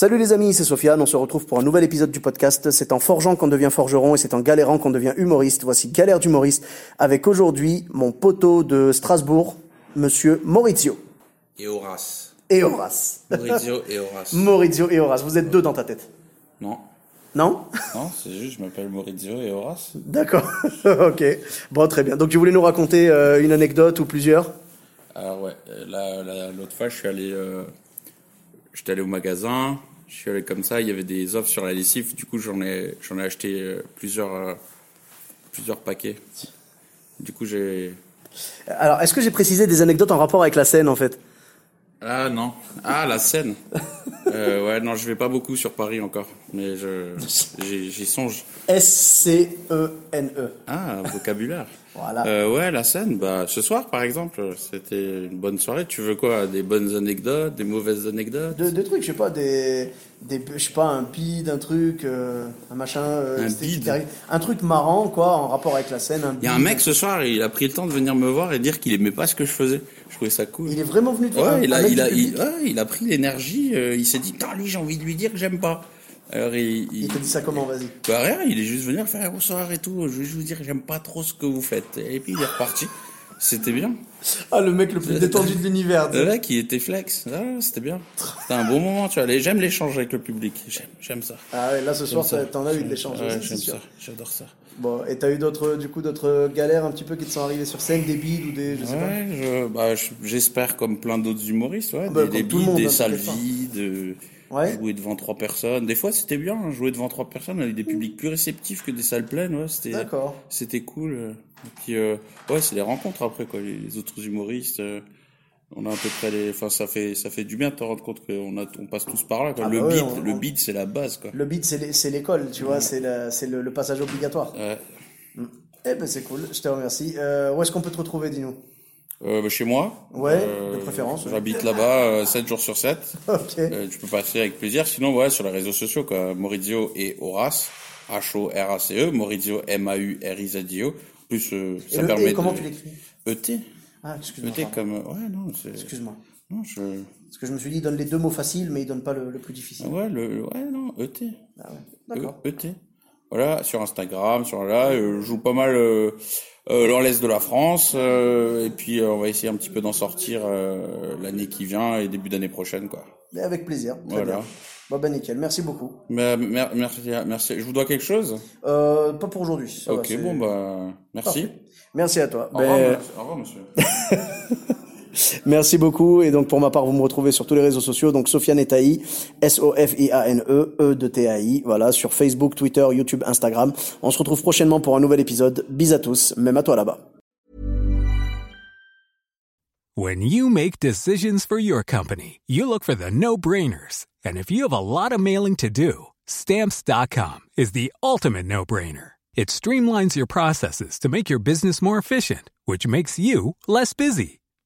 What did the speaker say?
Salut les amis, c'est Sofiane, on se retrouve pour un nouvel épisode du podcast. C'est en forgeant qu'on devient forgeron et c'est en galérant qu'on devient humoriste. Voici Galère d'humoriste avec aujourd'hui mon poteau de Strasbourg, monsieur Maurizio. Et Horace. Et Horace. Maurizio et Horace. Maurizio et Horace, vous êtes deux dans ta tête. Non. Non? Non, c'est juste, je m'appelle Maurizio et Horace. D'accord, ok. Bon, très bien. Donc tu voulais nous raconter euh, une anecdote ou plusieurs? Alors ouais, euh, là, là, l'autre fois, je suis allé, euh, j'étais allé au magasin, je suis allé comme ça, il y avait des offres sur la lessive, du coup j'en ai, j'en ai acheté euh, plusieurs, euh, plusieurs paquets. Du coup j'ai, Alors, est-ce que j'ai précisé des anecdotes en rapport avec la scène en fait? Ah non, ah la Seine. euh, ouais, non, je vais pas beaucoup sur Paris encore, mais je, j'y songe. S-C-E-N-E. Ah, vocabulaire. Voilà. Euh, ouais, la scène, bah, ce soir, par exemple, c'était une bonne soirée. Tu veux quoi? Des bonnes anecdotes, des mauvaises anecdotes? De, de trucs, je sais pas, des, des, je sais pas, un bide, un truc, euh, un machin, Un bide un truc marrant, quoi, en rapport avec la scène. Il y a un mec ce soir, il a pris le temps de venir me voir et dire qu'il aimait pas ce que je faisais. Je trouvais ça cool. Il est vraiment venu te voir? Ouais, il a, il a, il, ouais, il a pris l'énergie, il s'est dit, putain, lui, j'ai envie de lui dire que j'aime pas. Alors, il, Il t'a dit ça comment, vas-y. Bah rien, il est juste venu faire bonsoir et tout. Je vais juste vous dire, j'aime pas trop ce que vous faites. Et puis il est reparti. C'était bien. Ah, le mec le plus détendu de l'univers. Le mec, il était flex. Ah, c'était bien. C'était un bon moment, tu vois. J'aime l'échange avec le public. J'aime, j'aime ça. Ah ouais, là ce soir, t'en as eu de l'échange, Ouais, j'aime ça. J'adore ça. Bon, et t'as eu d'autres, du coup, d'autres galères un petit peu qui te sont arrivées sur scène, des bides ou des, je sais pas? Ouais, je- bah, je- j'espère comme plein d'autres humoristes, ouais, bah, des, des tout le bides, des hein, salles pas. vides, euh, Ouais. jouer devant trois personnes. Des fois, c'était bien, hein, jouer devant trois personnes avec des publics plus réceptifs que des salles pleines, ouais, c'était, D'accord. c'était cool. Et puis, euh, ouais, c'est les rencontres après, quoi, les, les autres humoristes. euh, on a à peu près les, enfin, ça fait, ça fait du bien de te rendre compte qu'on a, on passe tous par là, quoi. Ah le bah ouais, beat, on- le beat, c'est la base, quoi. Le bide, c'est l'é- c'est l'école, tu vois, c'est la- c'est le, le passage obligatoire. Ouais. Eh ben, c'est cool, je te remercie. Euh, où est-ce qu'on peut te retrouver, dis-nous? Euh, bah, chez moi. Ouais, de préférence, ouais. J'habite là-bas, euh, 7 jours sur 7. Ok. Euh, tu peux passer avec plaisir. Sinon, ouais, sur les réseaux sociaux, quoi. Maurizio et Horace. H-O-R-A-C-E. Maurizio, M-A-U-R-I-Z-I-O. Plus, euh, Et ça le permet et, comment de... tu l'écris E-T. Ah, excuse-moi. E-T comme, euh, ouais, non, c'est, Excuse-moi. non, je, Parce que je me suis dit, il donne les deux mots faciles, mais il donne pas le, le plus difficile. ah ouais, le, ouais, non, E-T. Ah ouais. D'accord. E- E-T. Voilà, sur Instagram, sur là, euh, je joue pas mal, euh, euh, de la France, euh, et puis, euh, on va essayer un petit peu d'en sortir, euh, l'année qui vient et début d'année prochaine, quoi. Mais avec plaisir. Très Voilà. bien. Bon, ben nickel. Merci beaucoup. Mais, mer- merci, merci. Je vous dois quelque chose? Euh, pas pour aujourd'hui. va, ok, bon, bah, merci. Parfait. Merci à toi. Au Ben, revoir, monsieur. Au revoir, monsieur. Merci beaucoup. Et donc, pour ma part, vous me retrouvez sur tous les réseaux sociaux. Donc, Sofiane Etaï, S-O-F-I-A-N-E, E de T-A-I. Voilà, sur Facebook, Twitter, YouTube, Instagram. On se retrouve prochainement pour un nouvel épisode. Bis à tous, même à toi là-bas. When you make decisions for your company, you look for the no-brainers. And if you have a lot of mailing to do, stamps.com is the ultimate no-brainer. It streamlines your processes to make your business more efficient, which makes you less busy.